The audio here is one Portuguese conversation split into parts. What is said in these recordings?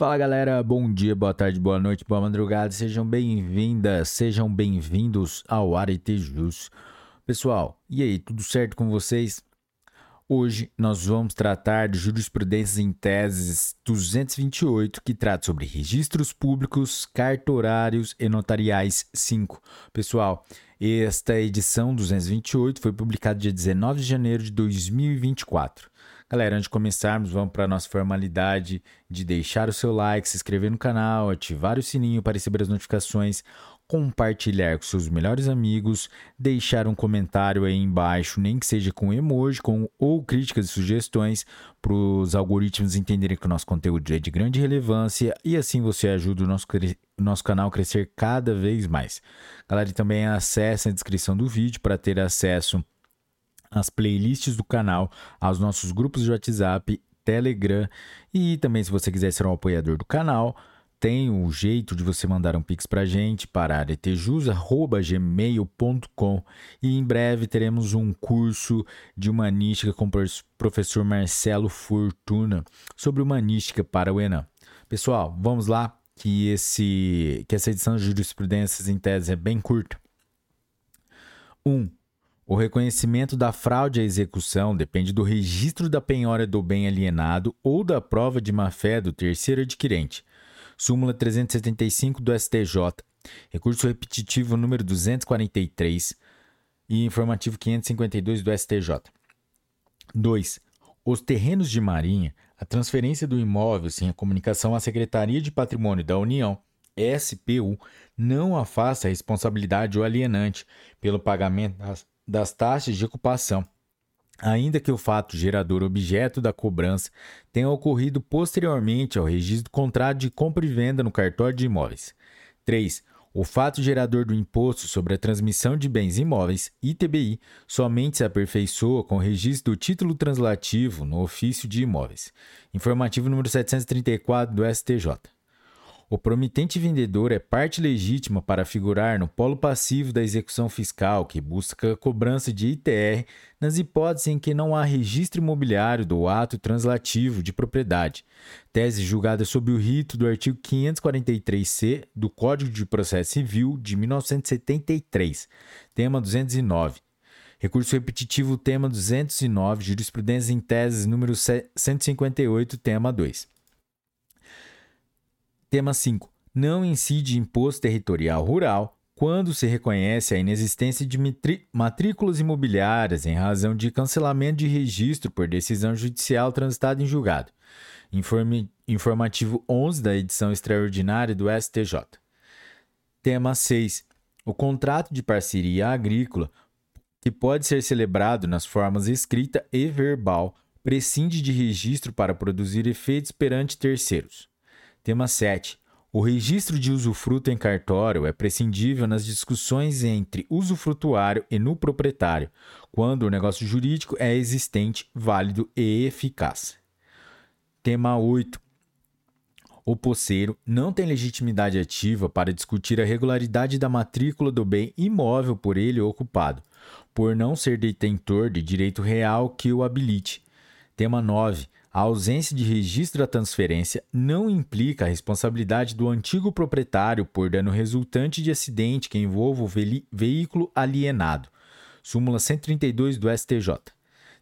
Fala galera, bom dia, boa tarde, boa noite, boa madrugada, sejam bem-vindas, sejam bem-vindos ao Aretejus. Pessoal, e aí, tudo certo com vocês? Hoje nós vamos tratar de jurisprudência em teses 228, que trata sobre registros públicos, cartorários e notariais 5. Pessoal, esta edição 228 foi publicada dia 19 de janeiro de 2024. Galera, antes de começarmos, vamos para a nossa formalidade de deixar o seu like, se inscrever no canal, ativar o sininho para receber as notificações, compartilhar com seus melhores amigos, deixar um comentário aí embaixo, nem que seja com emoji com, ou críticas e sugestões para os algoritmos entenderem que o nosso conteúdo é de grande relevância e assim você ajuda o nosso, nosso canal a crescer cada vez mais. Galera, também acesse a descrição do vídeo para ter acesso as playlists do canal, aos nossos grupos de WhatsApp, Telegram e também se você quiser ser um apoiador do canal, tem o um jeito de você mandar um pix para gente para aretejus@gmail.com e em breve teremos um curso de humanística com o professor Marcelo Fortuna sobre humanística para o Enem. Pessoal, vamos lá que esse que essa edição de jurisprudências em tese é bem curta. 1. Um, o reconhecimento da fraude à execução depende do registro da penhora do bem alienado ou da prova de má-fé do terceiro adquirente. Súmula 375 do STJ. Recurso repetitivo número 243 e informativo 552 do STJ. 2. Os terrenos de marinha, a transferência do imóvel sem a comunicação à Secretaria de Patrimônio da União, SPU, não afasta a responsabilidade do alienante pelo pagamento das das taxas de ocupação, ainda que o fato gerador objeto da cobrança tenha ocorrido posteriormente ao registro do contrato de compra e venda no cartório de imóveis. 3. O fato gerador do imposto sobre a transmissão de bens imóveis, ITBI, somente se aperfeiçoa com o registro do título translativo no ofício de imóveis. Informativo número 734 do STJ. O promitente vendedor é parte legítima para figurar no polo passivo da execução fiscal, que busca a cobrança de ITR nas hipóteses em que não há registro imobiliário do ato translativo de propriedade. Tese julgada sob o rito do artigo 543-C do Código de Processo Civil de 1973, tema 209. Recurso repetitivo, tema 209, jurisprudência em teses número 158, tema 2. Tema 5. Não incide imposto territorial rural quando se reconhece a inexistência de matrículas imobiliárias em razão de cancelamento de registro por decisão judicial transitada em julgado. Informe, informativo 11 da edição extraordinária do STJ. Tema 6. O contrato de parceria agrícola, que pode ser celebrado nas formas escrita e verbal, prescinde de registro para produzir efeitos perante terceiros. Tema 7. O registro de usufruto em cartório é prescindível nas discussões entre usufrutuário e no proprietário, quando o negócio jurídico é existente, válido e eficaz. Tema 8. O posseiro não tem legitimidade ativa para discutir a regularidade da matrícula do bem imóvel por ele ocupado, por não ser detentor de direito real que o habilite. Tema 9. A ausência de registro da transferência não implica a responsabilidade do antigo proprietário por dano resultante de acidente que envolva o ve veículo alienado. Súmula 132 do STJ.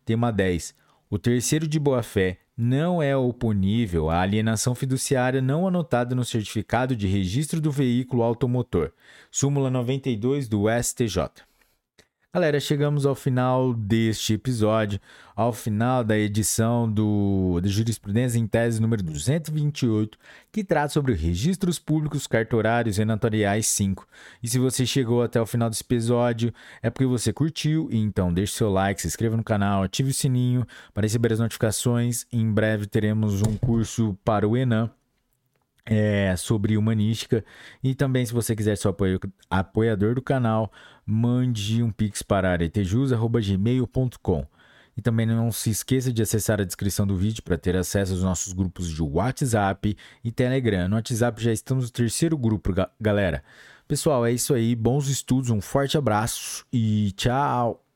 Tema 10. O terceiro de boa-fé não é oponível à alienação fiduciária não anotada no certificado de registro do veículo automotor. Súmula 92 do STJ. Galera, chegamos ao final deste episódio, ao final da edição do de Jurisprudência em Tese número 228, que trata sobre registros públicos cartorários e notariais 5. E se você chegou até o final desse episódio, é porque você curtiu, então deixe seu like, se inscreva no canal, ative o sininho para receber as notificações. Em breve teremos um curso para o Enem é, sobre humanística. E também, se você quiser ser apoio, apoiador do canal, mande um pix para aretejus.gmail.com. E também não se esqueça de acessar a descrição do vídeo para ter acesso aos nossos grupos de WhatsApp e Telegram. No WhatsApp já estamos no terceiro grupo, galera. Pessoal, é isso aí. Bons estudos, um forte abraço e tchau!